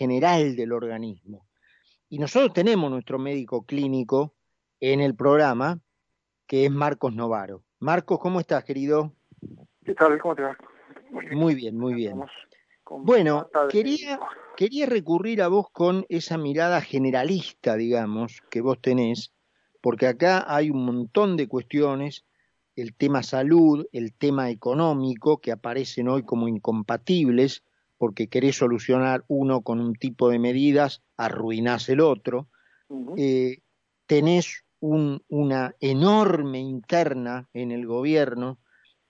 general del organismo. Y nosotros tenemos nuestro médico clínico en el programa, que es Marcos Novaro. Marcos, ¿cómo estás, querido? ¿Qué tal? ¿Cómo te va? Muy bien, muy bien. Bueno, quería, quería recurrir a vos con esa mirada generalista, digamos, que vos tenés, porque acá hay un montón de cuestiones, el tema salud, el tema económico, que aparecen hoy como incompatibles, porque querés solucionar uno con un tipo de medidas, arruinás el otro. Eh, tenés una enorme interna en el gobierno,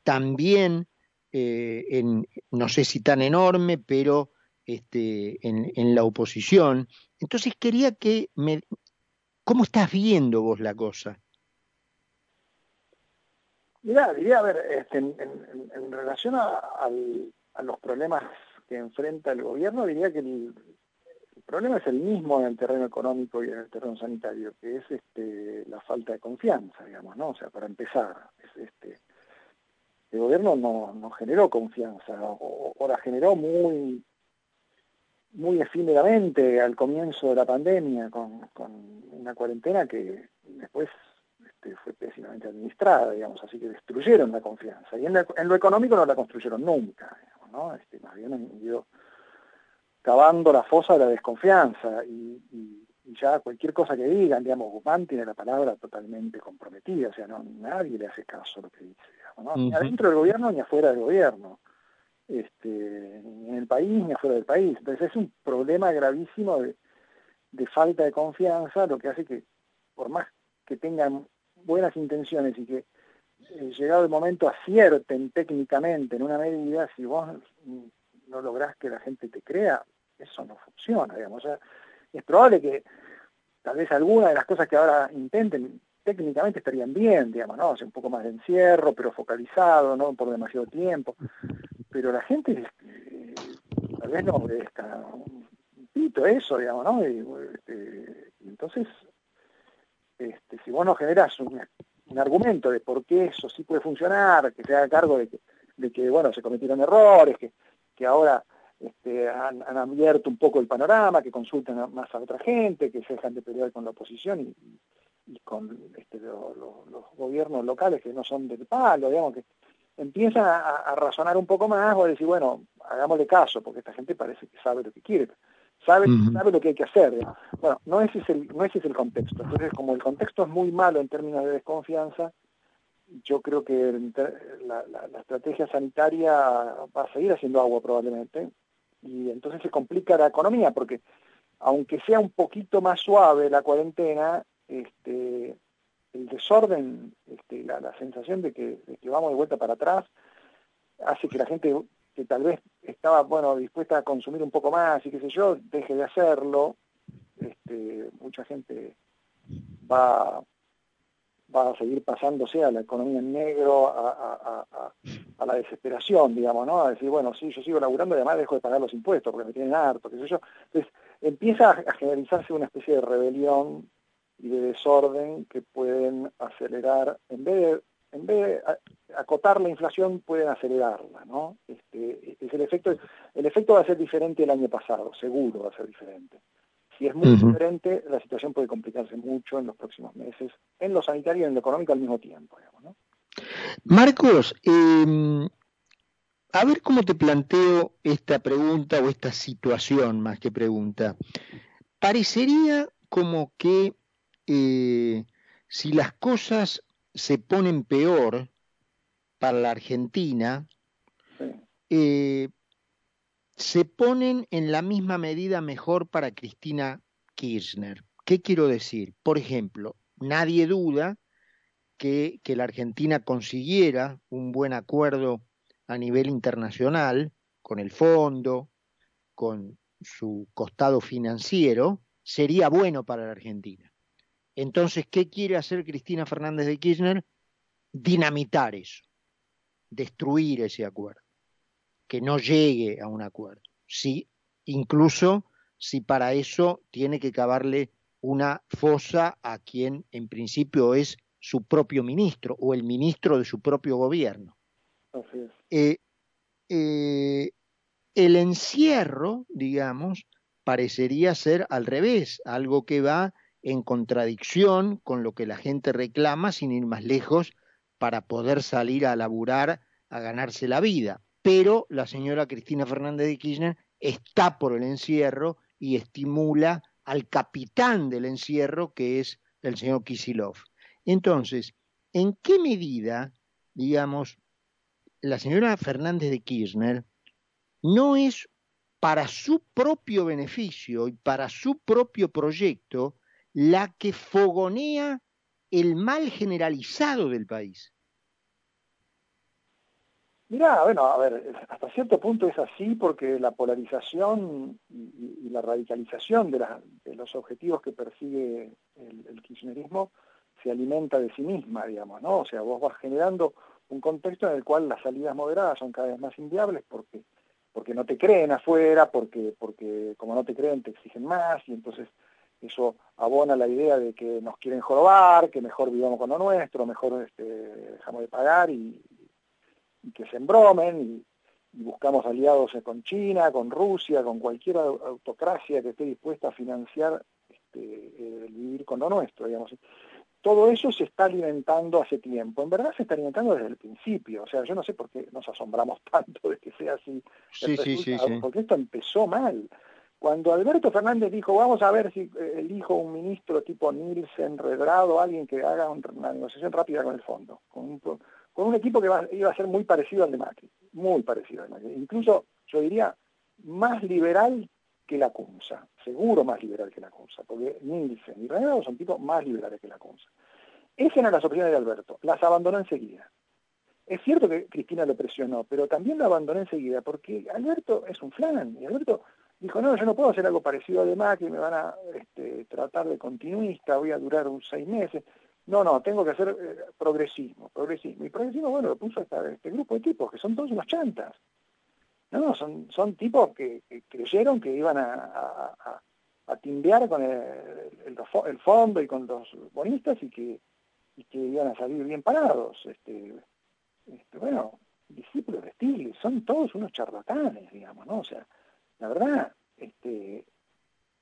también eh, en, no sé si tan enorme, pero este, en, la oposición. Entonces quería que me... ¿Cómo estás viendo vos la cosa? Mira, diría, a ver, este, en, relación a, los problemas que enfrenta el gobierno, diría que el, problema es el mismo en el terreno económico y en el terreno sanitario, que es este, la falta de confianza, digamos, ¿no? O sea, para empezar, es, este, el gobierno no, generó confianza, o, la generó muy, muy efímeramente al comienzo de la pandemia, con, una cuarentena que después este, fue pésimamente administrada, digamos, así que destruyeron la confianza. Y en, lo económico no la construyeron nunca, digamos, ¿no? Este, más bien han ido cavando la fosa de la desconfianza y, ya cualquier cosa que digan, digamos, Guzmán tiene la palabra totalmente comprometida, o sea, no, nadie le hace caso a lo que dice ni adentro del gobierno ni afuera del gobierno, este, ni en el país ni afuera del país. Entonces es un problema gravísimo de, falta de confianza, lo que hace que, por más que tengan buenas intenciones y que eh, llegado el momento acierten técnicamente en una medida, si vos no lográs que la gente te crea, eso no funciona, digamos. es probable que tal vez alguna de las cosas que ahora intenten técnicamente estarían bien, digamos, ¿no? O un poco más de encierro, pero focalizado, no por demasiado tiempo. Pero la gente eh, tal vez no obedezca un pito eso, digamos, ¿no? Y, este, entonces, este, si vos no generás un, argumento de por qué eso sí puede funcionar, que se haga cargo de que, de que bueno, se cometieron errores, que, que ahora este, han, abierto un poco el panorama, que consulten más a otra gente, que se dejan de pelear con la oposición y, con este, los gobiernos locales que no son del palo, digamos, que empiezan a, razonar un poco más o a decir, bueno, hagámosle caso, porque esta gente parece que sabe lo que quiere, sabe, sabe lo que hay que hacer. Bueno, no ese, es el, no ese es el contexto. Entonces, como el contexto es muy malo en términos de desconfianza, yo creo que la, la estrategia sanitaria va a seguir haciendo agua probablemente, y entonces se complica la economía, porque aunque sea un poquito más suave la cuarentena, este, el desorden, este, la, sensación de que, vamos de vuelta para atrás, hace que la gente tal vez estaba bueno dispuesta a consumir un poco más y qué sé yo, deje de hacerlo. Este, mucha gente va, va a seguir pasándose a la economía en negro, a, la desesperación, digamos, ¿no? A decir, bueno, sí, yo sigo laburando y además dejo de pagar los impuestos porque me tienen harto, qué sé yo. Entonces, empieza a generalizarse una especie de rebelión y de desorden que pueden acelerar, en vez de, en vez de acotar la inflación, pueden acelerarla, ¿no? Este, es el efecto, el efecto va a ser diferente el año pasado, seguro va a ser diferente. Si es muy diferente, la situación puede complicarse mucho en los próximos meses, en lo sanitario y en lo económico al mismo tiempo, digamos, ¿no? Marcos, em, a ver cómo te planteo esta pregunta o esta situación más que pregunta. Parecería como que eh, si las cosas se ponen peor para la Argentina, eh, se ponen en la misma medida mejor para Cristina Kirchner. ¿Qué quiero decir? Por ejemplo, nadie duda que, que la Argentina consiguiera un buen acuerdo a nivel internacional con el fondo, con su costado financiero, sería bueno para la Argentina. Entonces, ¿qué quiere hacer Cristina Fernández de Kirchner? Dinamitar eso, destruir ese acuerdo, que no llegue a un acuerdo. Sí, incluso si para eso tiene que cavarle una fosa a quien en principio es su propio ministro o el ministro de su propio gobierno. Eh, eh, el encierro, digamos, parecería ser al revés, algo que va en contradicción con lo que la gente reclama sin ir más lejos para poder salir a laburar, a ganarse la vida. Pero la señora Cristina Fernández de Kirchner está por el encierro y estimula al capitán del encierro, que es el señor Kisilov. Entonces, ¿en qué medida, digamos, la señora Fernández de Kirchner no es para su propio beneficio y para su propio proyecto la que fogonea el mal generalizado del país. Mirá, bueno, a ver, hasta cierto punto es así porque la polarización y, la radicalización de, los objetivos que persigue el, kirchnerismo se alimenta de sí misma, digamos, ¿no? O sea, vos vas generando un contexto en el cual las salidas moderadas son cada vez más inviables porque, porque no te creen afuera, porque, porque como no te creen te exigen más y entonces eso abona la idea de que nos quieren jorobar, que mejor vivamos con lo nuestro, mejor este, dejamos de pagar y, y que se embromen y, buscamos aliados con China, con Rusia, con cualquier autocracia que esté dispuesta a financiar este, el vivir con lo nuestro, digamos. Todo eso se está alimentando hace tiempo. En verdad se está alimentando desde el principio. O sea, yo no sé por qué nos asombramos tanto de que sea así. Sí, sí, sí, porque esto empezó mal. Cuando Alberto Fernández dijo, vamos a ver si eh, elijo un ministro tipo Nielsen, Redrado, alguien que haga una negociación rápida con el fondo, con un, equipo que iba a ser muy parecido al de Macri, muy parecido al de Macri. Incluso, yo diría, más liberal que la CUNSA, seguro más liberal que la CUNSA, porque Nielsen y Renato son tipos más liberales que la CUNSA. Esas eran las opciones de Alberto, las abandonó enseguida. Es cierto que Cristina lo presionó, pero también lo abandonó enseguida, porque Alberto es un flan, y Alberto dijo, no, yo no puedo hacer algo parecido al de Macri, me van a este, tratar de continuista, voy a durar un seis meses. No, no, tengo que hacer eh, progresismo, progresismo. Y progresismo, bueno, lo puso este grupo de tipos, que son todos unos chantas. No, son, son tipos que, creyeron que iban a, a, timbear con el, fondo y con los bonistas y que, que iban a salir bien parados. Este, este, bueno, discípulos de Stiglitz, son todos unos charlatanes, digamos, ¿no? O sea, la verdad, este,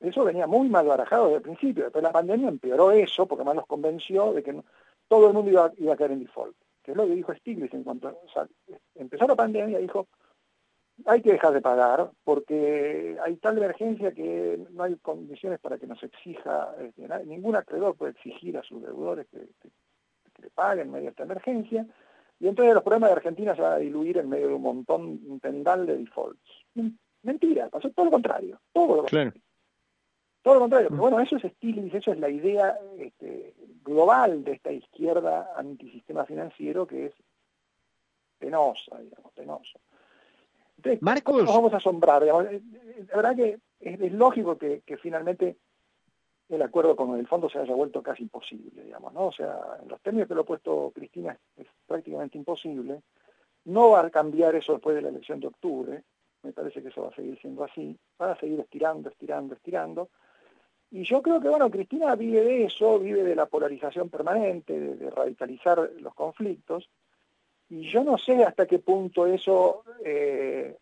eso venía muy mal barajado desde el principio. Después la pandemia empeoró eso, porque más los convenció de que todo el mundo iba, a caer en default. Que es lo que dijo Stiglitz en cuanto empezó la pandemia, dijo, hay que dejar de pagar porque hay tal emergencia que no hay condiciones para que nos exija, este, ningún acreedor puede exigir a sus deudores que, le paguen en medio de esta emergencia, y entonces los problemas de Argentina se van a diluir en medio de un montón, un tendal de defaults. Mentira, pasó todo lo contrario, todo lo contrario. Todo lo contrario, pero mm. bueno, eso es Stiglitz, eso es la idea este, global de esta izquierda antisistema financiero que es penosa, digamos, penosa. Entonces, Marcos... nos vamos a asombrar, digamos, eh, eh, la verdad que es, lógico que, finalmente el acuerdo con el fondo se haya vuelto casi imposible, digamos, ¿no? O sea, en los términos que lo ha puesto Cristina es, es prácticamente imposible. No va a cambiar eso después de la elección de octubre, me parece que eso va a seguir siendo así, va a seguir estirando, estirando, estirando, y yo creo que, bueno, Cristina vive de eso, vive de la polarización permanente, de, radicalizar los conflictos, y yo no sé hasta qué punto eso eh,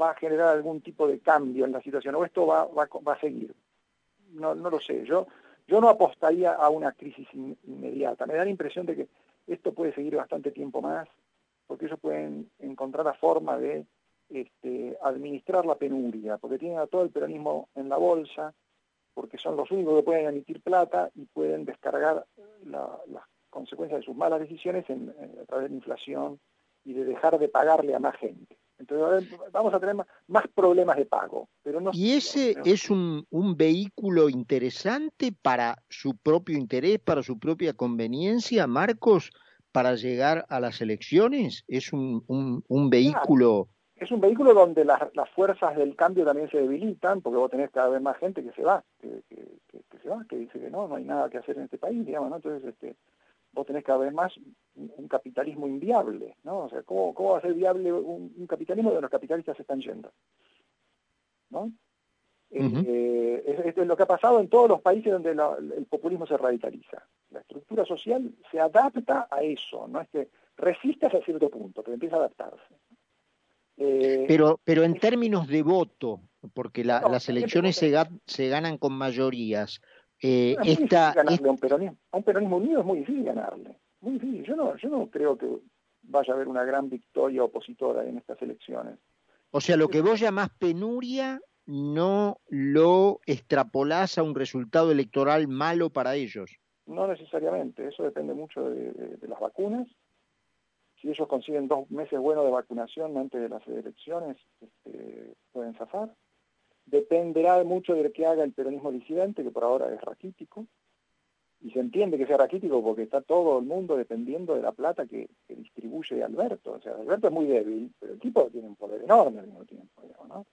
va a generar algún tipo de cambio en la situación, o esto va, va, a seguir. No, no lo sé, yo, yo no apostaría a una crisis inmediata. Me da la impresión de que esto puede seguir bastante tiempo más, porque ellos pueden encontrar la forma de este, administrar la penuria, porque tienen a todo el peronismo en la bolsa, porque son los únicos que pueden emitir plata y pueden descargar las consecuencias de sus malas decisiones en, a través de la inflación y de dejar de pagarle a más gente. Entonces vamos a tener más, problemas de pago. Pero no ¿Y ese es un, vehículo interesante para su propio interés, para su propia conveniencia, Marcos, para llegar a las elecciones? ¿Es un, vehículo es un vehículo donde las, fuerzas del cambio también se debilitan, porque vos tenés cada vez más gente que se va, que, se va, que dice que no, no hay nada que hacer en este país, digamos, ¿no? Entonces, este, vos tenés cada vez más un capitalismo inviable, ¿no? O sea, ¿cómo, cómo va a ser viable un, capitalismo donde los capitalistas se están yendo? ¿No? Eh, esto es lo que ha pasado en todos los países donde el populismo se radicaliza. La estructura social se adapta a eso, no es que resiste hasta cierto punto, pero empieza a adaptarse. Eh, pero, pero en términos de voto, porque las elecciones se, se, ganan con mayorías. Eh, esta, ganarle a, un peronismo, a un peronismo unido es muy difícil ganarle. Muy difícil. Yo no, yo no creo que vaya a haber una gran victoria opositora en estas elecciones. O sea, lo que vos llamás penuria no lo extrapolás a un resultado electoral malo para ellos. No necesariamente, eso depende mucho de las vacunas si ellos consiguen dos meses buenos de vacunación antes de las elecciones, este, pueden zafar. Dependerá mucho de que haga el peronismo disidente, que por ahora es raquítico. Y se entiende que sea raquítico porque está todo el mundo dependiendo de la plata que, distribuye Alberto. O sea, Alberto es muy débil, pero el tipo tiene un poder enorme al mismo tiempo. ¿no?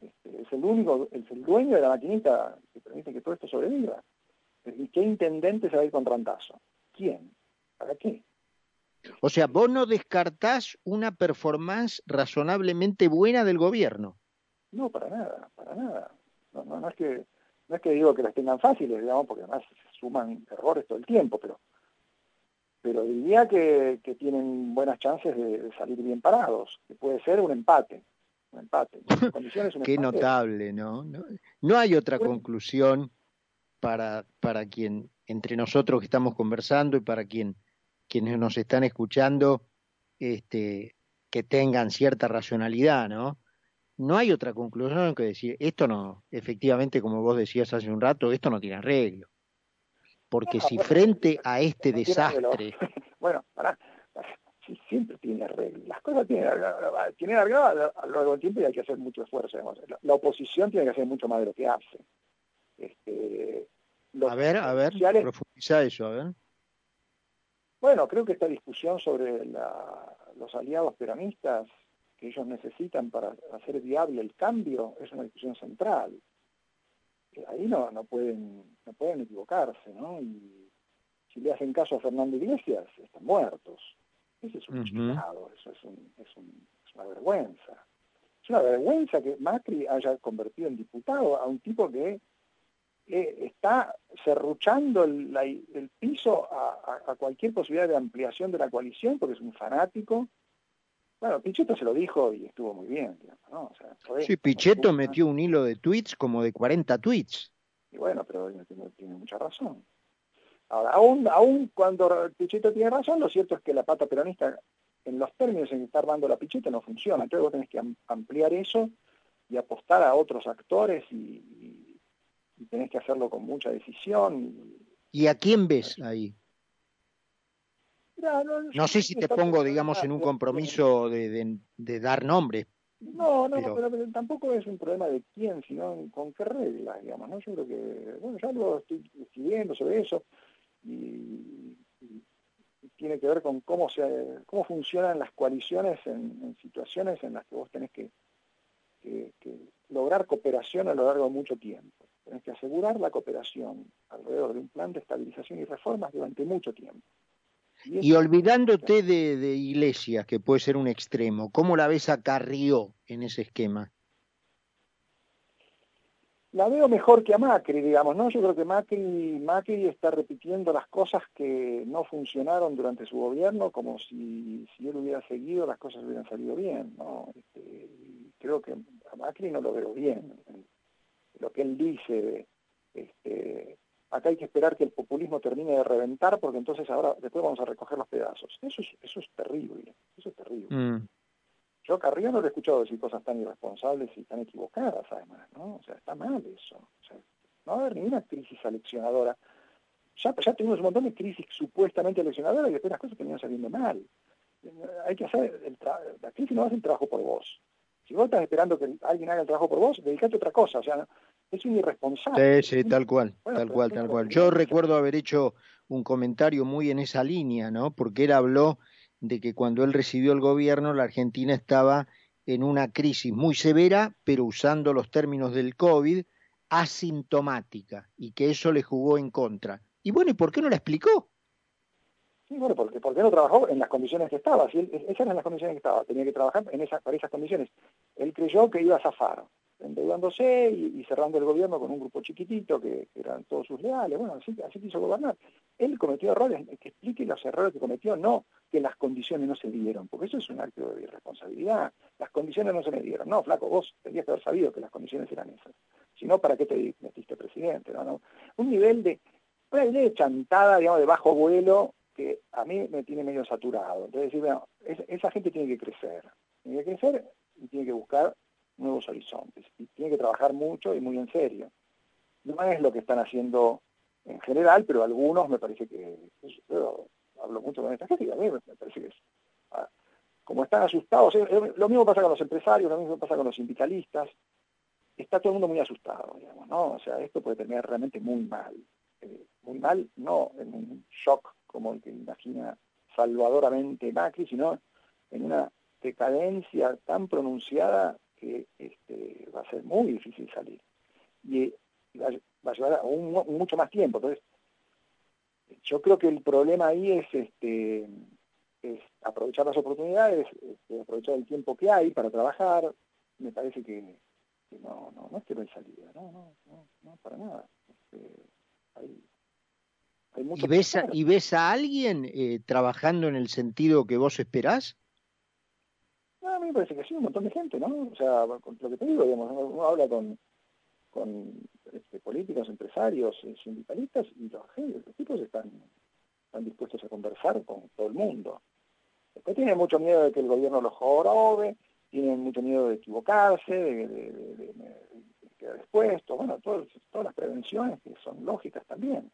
Este, es el único, es el dueño de la maquinita que permite que todo esto sobreviva. ¿Y qué intendente se va a ir con Rantazo? ¿Quién? ¿Para qué? O sea, vos no descartás una performance razonablemente buena del gobierno. No, para nada, para nada. No, no, es que no es que digo que las tengan fáciles, digamos, porque además suman errores todo el tiempo, pero pero diría que, que tienen buenas chances de, salir bien parados, que puede ser un empate, un empate. Condiciones, Qué notable, ¿no? ¿no? ¿no? hay otra conclusión para, para quien, entre nosotros que estamos conversando y para quien quienes nos están escuchando este, que tengan cierta racionalidad, ¿no? No hay otra conclusión que decir, esto no, efectivamente, como vos decías hace un rato, esto no tiene arreglo. Porque si frente a este desastre... bueno, para, siempre tiene arreglo. Las cosas tienen, tienen arreglo a lo largo del tiempo y hay que hacer mucho esfuerzo. La, oposición tiene que hacer mucho más de lo que hace. Este, a ver, a ver, profundiza eso, a ver. Bueno, creo que esta discusión sobre los aliados peronistas que ellos necesitan para hacer viable el cambio es una discusión central. Ahí no, no, pueden, no pueden equivocarse, ¿no? Y si le hacen caso a Fernando Iglesias, están muertos. Ese es un eso es, es, es una vergüenza. Es una vergüenza que Macri haya convertido en diputado a un tipo que está cerruchando el, piso a, cualquier posibilidad de ampliación de la coalición porque es un fanático. Bueno, Pichetto se lo dijo y estuvo muy bien. ¿no? sí, Pichetto metió un hilo de tweets como de 40 tweets. Y bueno, pero tiene, tiene mucha razón. Ahora, aún, aún cuando Pichetto tiene razón, lo cierto es que la pata peronista, en los términos en que está armando la Pichetto, no funciona. Entonces vos tenés que ampliar eso y apostar a otros actores y y tenés que hacerlo con mucha decisión. ¿Y a quién ves ahí? no, sé si te pongo, digamos, en un compromiso de, dar nombres. No, no, pero... tampoco es un problema de quién, sino con qué reglas, digamos, ¿no? Yo creo que, bueno, ya lo estoy escribiendo sobre eso y, tiene que ver con cómo se cómo funcionan las coaliciones en, situaciones en las que vos tenés que lograr cooperación a lo largo de mucho tiempo. Tienes que asegurar la cooperación alrededor de un plan de estabilización y reformas durante mucho tiempo. Y, olvidándote de, Iglesias, que puede ser un extremo, ¿cómo la ves a Carrió en ese esquema? La veo mejor que a Macri, digamos, ¿no? Yo creo que Macri, Macri está repitiendo las cosas que no funcionaron durante su gobierno, como si, si él hubiera seguido las cosas hubieran salido bien, ¿no? Este, creo que a Macri no lo veo bien lo que él dice, este, acá hay que esperar que el populismo termine de reventar porque entonces ahora después vamos a recoger los pedazos. Eso es, eso es terrible, eso es terrible. Mm. Yo a Carrillo no le he escuchado decir cosas tan irresponsables y tan equivocadas además, ¿no? O sea, está mal eso. O sea, no va a haber ninguna crisis aleccionadora. Ya, ya tenemos un montón de crisis supuestamente aleccionadoras y después las cosas terminan saliendo mal. Hay que hacer, el la crisis no hace el trabajo por vos. Si vos estás esperando que alguien haga el trabajo por vos, dedicate a otra cosa. O sea, es un irresponsable. Sí, sí, tal cual, tal cual, tal cual. Yo recuerdo haber hecho un comentario muy en esa línea, ¿no? Porque él habló de que cuando él recibió el gobierno, la Argentina estaba en una crisis muy severa, pero usando los términos del COVID, asintomática, y que eso le jugó en contra. Y bueno, ¿y por qué no la explicó? Sí, bueno, porque, porque no trabajó en las condiciones que estaba. Si él, esas eran las condiciones que estaba. Tenía que trabajar en esas, para esas condiciones. Él creyó que iba a zafar. endeudándose y, cerrando el gobierno con un grupo chiquitito que, eran todos sus leales. Bueno, así, así quiso gobernar. Él cometió errores, que explique los errores que cometió, no que las condiciones no se dieron, porque eso es un acto de irresponsabilidad. Las condiciones no se me dieron. No, flaco, vos tendrías que haber sabido que las condiciones eran esas. Si no, ¿para qué te metiste presidente? ¿no? ¿No? Un nivel de, una idea de chantada, digamos, de bajo vuelo, que a mí me tiene medio saturado. Entonces, decir, bueno, esa gente tiene que crecer. Tiene que crecer y tiene que buscar nuevos horizontes. Y tiene que trabajar mucho y muy en serio. No es lo que están haciendo en general, pero algunos me parece que, yo hablo mucho con esta gente y a mí me parece que es, ah, como están asustados, lo mismo pasa con los empresarios, lo mismo pasa con los sindicalistas, está todo el mundo muy asustado, digamos, ¿no? O sea, esto puede terminar realmente muy mal. Eh, muy mal, no en un shock como el que imagina salvadoramente Macri, sino en una decadencia tan pronunciada que este, va a ser muy difícil salir. Y, va, a llevar mucho más tiempo. Entonces, yo creo que el problema ahí es, este, es aprovechar las oportunidades, este, aprovechar el tiempo que hay para trabajar. Me parece que, no, no, no es que no hay salida, no, no, no, no para nada. Este, ¿Y, ves a, ¿Y ves a alguien eh, trabajando en el sentido que vos esperás? a mí me parece que sí, un montón de gente, ¿no? O sea, lo que te digo, digamos, uno habla con, con este, políticos, empresarios, eh, sindicalistas, y los, los tipos están, están dispuestos a conversar con todo el mundo. Después tienen mucho miedo de que el gobierno los jorobe, tienen mucho miedo de equivocarse, de, de, de, quedar expuesto, bueno, todas, todas las prevenciones que son lógicas también.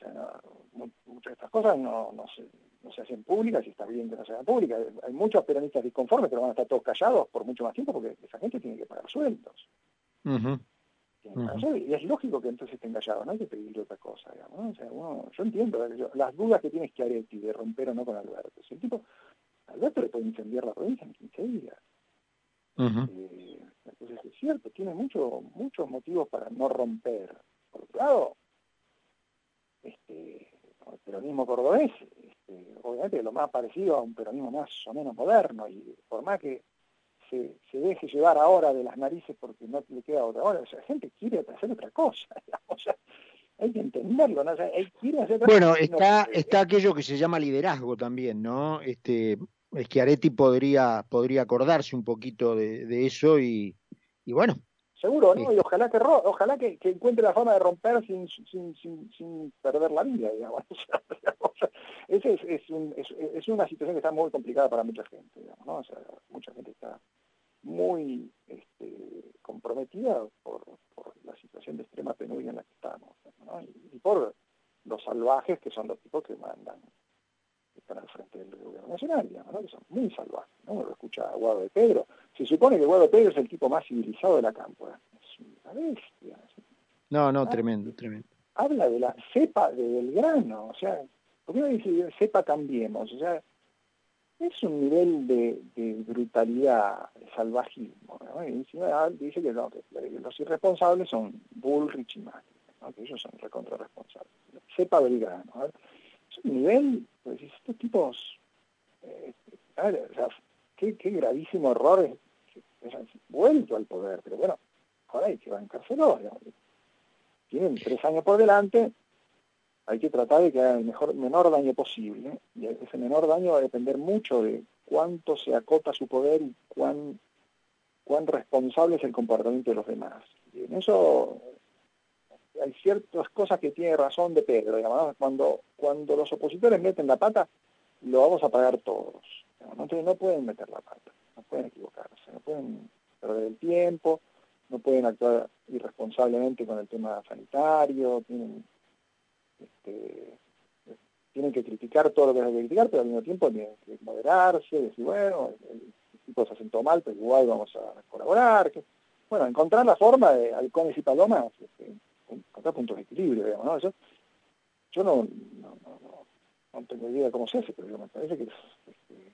O sea, muchas de estas cosas no, no se no se hacen públicas y está bien que no se hagan públicas. Hay muchos peronistas disconformes, pero van a estar todos callados por mucho más tiempo porque esa gente tiene que pagar sueldos. Y es lógico que entonces estén callados, no hay que pedirle otra cosa. Digamos, o sea, yo entiendo las dudas que tiene Schiaretti de romper o no con Alberto. Si el tipo, Alberto le puede incendiar la provincia en 15 días. Eh, entonces es cierto, tiene mucho, muchos motivos para no romper. Por otro lado, este, el peronismo cordobés este, obviamente lo más parecido a un peronismo más o menos moderno, y por más que se, deje llevar ahora de las narices porque no le queda otra hora, o sea, la gente quiere hacer otra cosa, o sea, hay que entenderlo, ¿no? quiere hacer bueno, está, está aquello que se llama liderazgo también, ¿no? Este, Schiaretti podría, podría acordarse un poquito de, eso y, y bueno, Seguro, ¿no? Y ojalá que ojalá que, encuentre la forma de romper sin, sin, sin, sin perder la vida, digamos. es, es, un, es, es, una situación que está muy complicada para mucha gente, digamos, ¿no? O sea, mucha gente está muy este, comprometida por, por, la situación de extrema penuria en la que estamos, ¿no? y, por los salvajes que son los tipos que mandan, que están al frente del gobierno nacional, digamos, ¿no? que son muy salvajes. ¿no? Uno lo escucha a Guado de Pedro, se supone que Guado Pedro es el tipo más civilizado de la campo, ¿eh? es una bestia. No, no, tremendo, tremendo. Habla de la cepa de Belgrano, o sea, ¿Por qué no dice sepa cambiemos? O sea, es un nivel de, brutalidad, de salvajismo. Y encima dice que, no, que, los irresponsables son Bullrich y Macri, que ellos son recontra responsables. Sepa Belgrano. Es un nivel, pues estos tipos, eh, o sea, qué, gravísimo error es, han vuelto al poder, pero bueno, ahora hay que van encarcelados. Tienen tres años por delante, hay que tratar de que haga el mejor, menor daño posible. Y ese menor daño va a depender mucho de cuánto se acota su poder y cuán, cuán responsable es el comportamiento de los demás. Y en eso hay ciertas cosas que tiene razón de Pedro. Digamos, cuando, cuando los opositores meten la pata, lo vamos a pagar todos. Entonces no pueden meter la pata, no pueden equivocarse, no pueden perder el tiempo, no pueden actuar irresponsablemente con el tema sanitario, tienen este, que criticar todo lo que hay que criticar, pero al mismo tiempo tienen que moderarse, decir, bueno, el, tipo se asentó mal, pero igual vamos a colaborar. Bueno, encontrar la forma de halcones y palomas, encontrar puntos de equilibrio, digamos, ¿no? Eso, yo no, no, no, no, tengo idea de cómo se hace, pero me parece que es, este,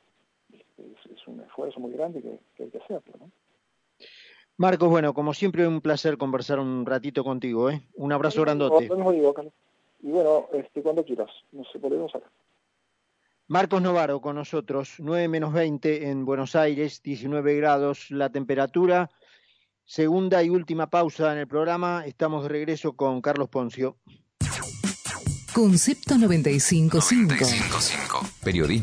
es, un esfuerzo muy grande que, hay que hacerlo, ¿no? Marcos, bueno, como siempre, un placer conversar un ratito contigo, ¿eh? Un abrazo grandote. Lo mismo digo, Carlos. Y bueno, este, cuando quieras, nos podemos acá. Marcos Novaro con nosotros, 9 menos 20 en Buenos Aires, 19 grados la temperatura Segunda y última pausa en el programa. Estamos de regreso con Carlos Poncio. Concepto 955. 955. Periodismo.